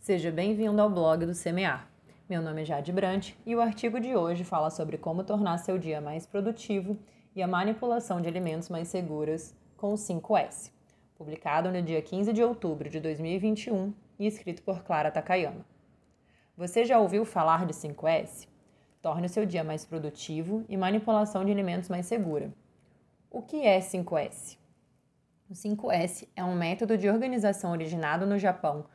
Seja bem-vindo ao blog do Semear. Meu nome é Jade Brant e o artigo de hoje fala sobre como tornar seu dia mais produtivo e a manipulação de alimentos mais seguras com o 5S, publicado no dia 15 de outubro de 2021 e escrito por Clara Takayama. Você já ouviu falar de 5S? Torne o seu dia mais produtivo e manipulação de alimentos mais segura. O que é 5S? O 5S é um método de organização originado no Japão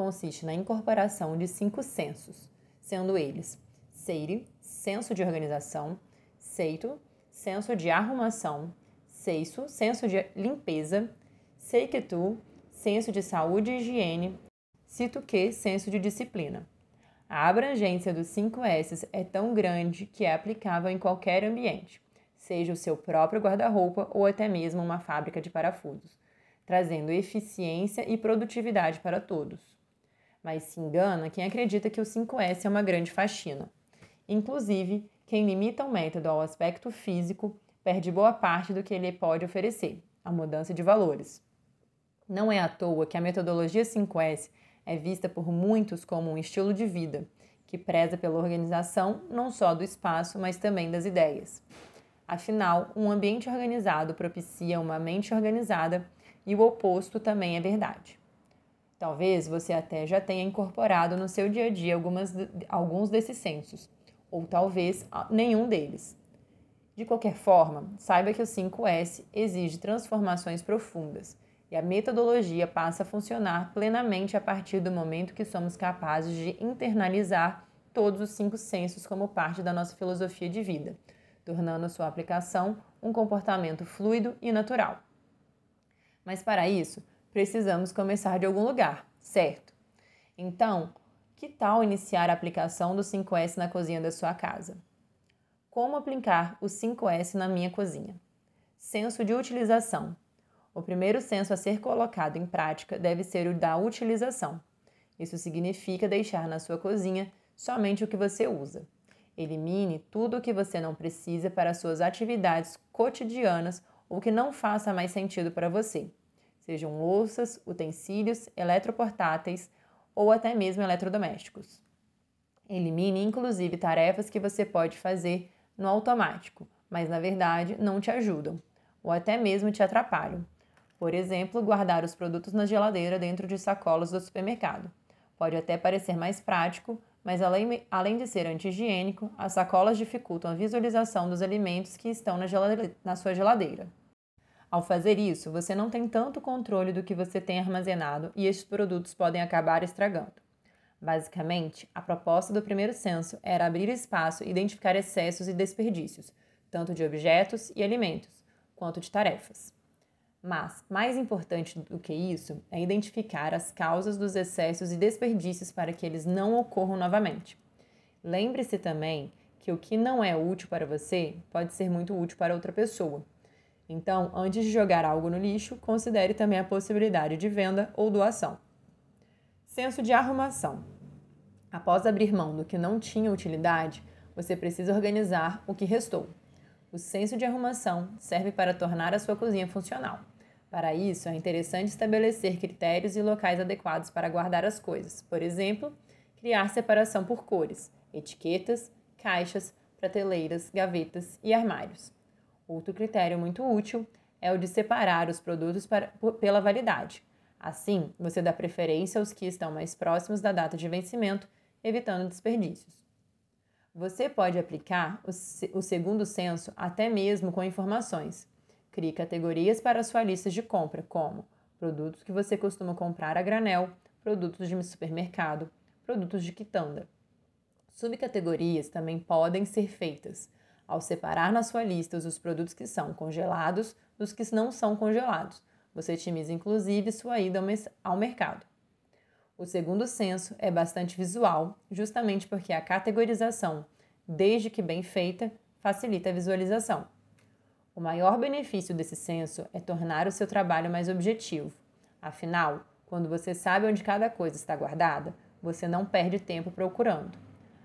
consiste na incorporação de cinco sensos, sendo eles Seiri, senso de organização, Seito, senso de arrumação, Seisu, senso de limpeza, Seikitu, senso de saúde e higiene, Situke, senso de disciplina. A abrangência dos 5 S é tão grande que é aplicável em qualquer ambiente seja o seu próprio guarda-roupa ou até mesmo uma fábrica de parafusos, trazendo eficiência e produtividade para todos. Mas se engana quem acredita que o 5S é uma grande faxina. Inclusive, quem limita o método ao aspecto físico perde boa parte do que ele pode oferecer, a mudança de valores. Não é à toa que a metodologia 5S é vista por muitos como um estilo de vida, que preza pela organização não só do espaço, mas também das ideias. Afinal, um ambiente organizado propicia uma mente organizada e o oposto também é verdade. Talvez você até já tenha incorporado no seu dia a dia algumas, alguns desses sensos, ou talvez nenhum deles. De qualquer forma, saiba que o 5S exige transformações profundas e a metodologia passa a funcionar plenamente a partir do momento que somos capazes de internalizar todos os cinco sensos como parte da nossa filosofia de vida tornando sua aplicação um comportamento fluido e natural. Mas para isso, precisamos começar de algum lugar, certo? Então, que tal iniciar a aplicação do 5S na cozinha da sua casa? Como aplicar o 5S na minha cozinha? Senso de utilização. O primeiro senso a ser colocado em prática deve ser o da utilização. Isso significa deixar na sua cozinha somente o que você usa. Elimine tudo o que você não precisa para suas atividades cotidianas ou que não faça mais sentido para você, sejam louças, utensílios, eletroportáteis ou até mesmo eletrodomésticos. Elimine inclusive tarefas que você pode fazer no automático, mas na verdade não te ajudam ou até mesmo te atrapalham. Por exemplo, guardar os produtos na geladeira dentro de sacolas do supermercado. Pode até parecer mais prático, mas além, de ser anti-higiênico, as sacolas dificultam a visualização dos alimentos que estão na, na sua geladeira. Ao fazer isso, você não tem tanto controle do que você tem armazenado e estes produtos podem acabar estragando. Basicamente, a proposta do primeiro censo era abrir espaço e identificar excessos e desperdícios, tanto de objetos e alimentos, quanto de tarefas. Mas, mais importante do que isso, é identificar as causas dos excessos e desperdícios para que eles não ocorram novamente. Lembre-se também que o que não é útil para você pode ser muito útil para outra pessoa. Então, antes de jogar algo no lixo, considere também a possibilidade de venda ou doação. Senso de arrumação. Após abrir mão do que não tinha utilidade, você precisa organizar o que restou. O senso de arrumação serve para tornar a sua cozinha funcional. Para isso, é interessante estabelecer critérios e locais adequados para guardar as coisas. Por exemplo, criar separação por cores, etiquetas, caixas, prateleiras, gavetas e armários. Outro critério muito útil é o de separar os produtos para, pela validade. Assim, você dá preferência aos que estão mais próximos da data de vencimento, evitando desperdícios. Você pode aplicar o, o segundo censo até mesmo com informações Crie categorias para sua lista de compra, como produtos que você costuma comprar a granel, produtos de supermercado, produtos de quitanda. Subcategorias também podem ser feitas ao separar na sua lista os produtos que são congelados dos que não são congelados. Você otimiza inclusive sua ida ao mercado. O segundo senso é bastante visual, justamente porque a categorização, desde que bem feita, facilita a visualização. O maior benefício desse censo é tornar o seu trabalho mais objetivo. Afinal, quando você sabe onde cada coisa está guardada, você não perde tempo procurando.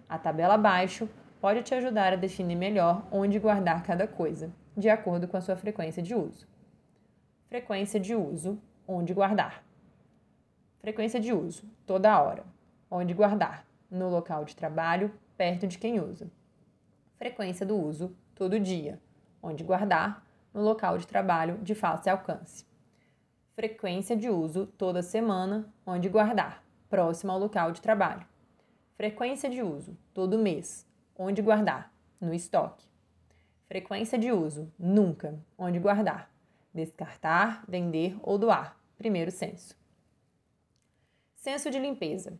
A tabela abaixo pode te ajudar a definir melhor onde guardar cada coisa, de acordo com a sua frequência de uso. Frequência de uso, onde guardar. Frequência de uso, toda hora. onde guardar, no local de trabalho, perto de quem usa. Frequência do uso, todo dia, onde guardar, no local de trabalho, de fácil alcance. Frequência de uso, toda semana, onde guardar, próximo ao local de trabalho. Frequência de uso, todo mês, onde guardar, no estoque. Frequência de uso, nunca, onde guardar, descartar, vender ou doar, primeiro censo. Senso de limpeza.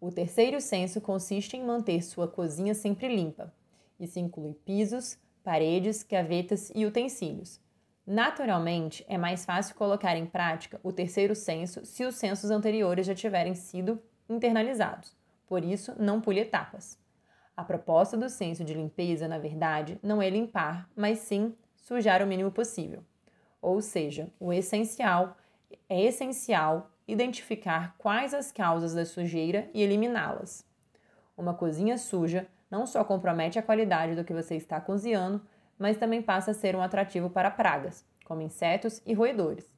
O terceiro senso consiste em manter sua cozinha sempre limpa. Isso inclui pisos, paredes, gavetas e utensílios. Naturalmente, é mais fácil colocar em prática o terceiro senso se os sensos anteriores já tiverem sido internalizados. Por isso, não pule etapas. A proposta do senso de limpeza, na verdade, não é limpar, mas sim sujar o mínimo possível. Ou seja, o essencial é essencial identificar quais as causas da sujeira e eliminá-las. Uma cozinha suja não só compromete a qualidade do que você está cozinhando, mas também passa a ser um atrativo para pragas, como insetos e roedores.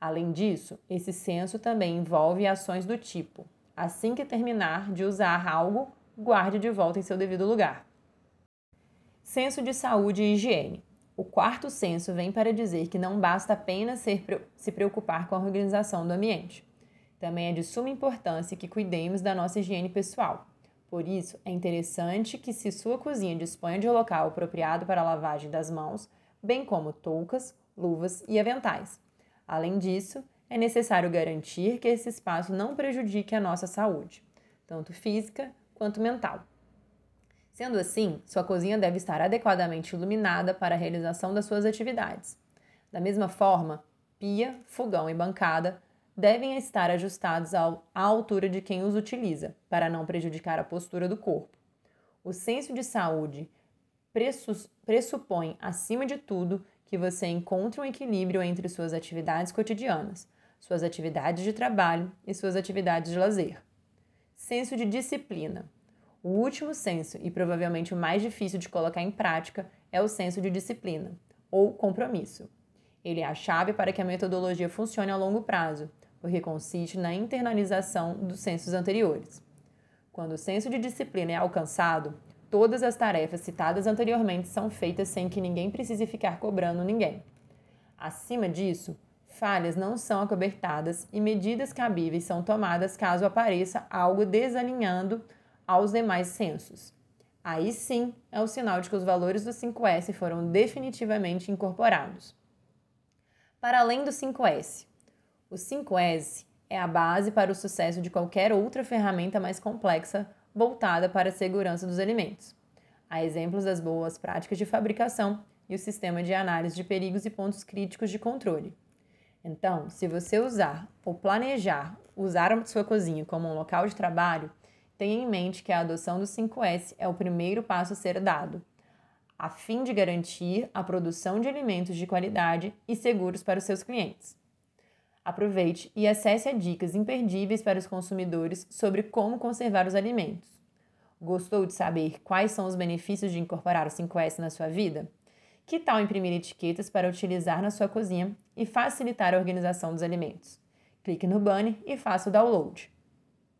Além disso, esse senso também envolve ações do tipo: assim que terminar de usar algo, guarde de volta em seu devido lugar. Senso de saúde e higiene. O quarto senso vem para dizer que não basta apenas ser, se preocupar com a organização do ambiente. Também é de suma importância que cuidemos da nossa higiene pessoal. Por isso, é interessante que, se sua cozinha disponha de um local apropriado para a lavagem das mãos, bem como toucas, luvas e aventais. Além disso, é necessário garantir que esse espaço não prejudique a nossa saúde, tanto física quanto mental. Sendo assim, sua cozinha deve estar adequadamente iluminada para a realização das suas atividades. Da mesma forma, pia, fogão e bancada devem estar ajustados à altura de quem os utiliza, para não prejudicar a postura do corpo. O senso de saúde pressupõe, acima de tudo, que você encontre um equilíbrio entre suas atividades cotidianas, suas atividades de trabalho e suas atividades de lazer. Senso de disciplina. O último senso, e provavelmente o mais difícil de colocar em prática, é o senso de disciplina, ou compromisso. Ele é a chave para que a metodologia funcione a longo prazo, porque consiste na internalização dos sensos anteriores. Quando o senso de disciplina é alcançado, todas as tarefas citadas anteriormente são feitas sem que ninguém precise ficar cobrando ninguém. Acima disso, falhas não são acobertadas e medidas cabíveis são tomadas caso apareça algo desalinhando aos demais censos. Aí sim é o sinal de que os valores do 5S foram definitivamente incorporados. Para além do 5S, o 5S é a base para o sucesso de qualquer outra ferramenta mais complexa voltada para a segurança dos alimentos. Há exemplos das boas práticas de fabricação e o sistema de análise de perigos e pontos críticos de controle. Então, se você usar ou planejar usar a sua cozinha como um local de trabalho, tenha em mente que a adoção do 5S é o primeiro passo a ser dado, a fim de garantir a produção de alimentos de qualidade e seguros para os seus clientes. Aproveite e acesse dicas imperdíveis para os consumidores sobre como conservar os alimentos. Gostou de saber quais são os benefícios de incorporar o 5S na sua vida? Que tal imprimir etiquetas para utilizar na sua cozinha e facilitar a organização dos alimentos? Clique no banner e faça o download.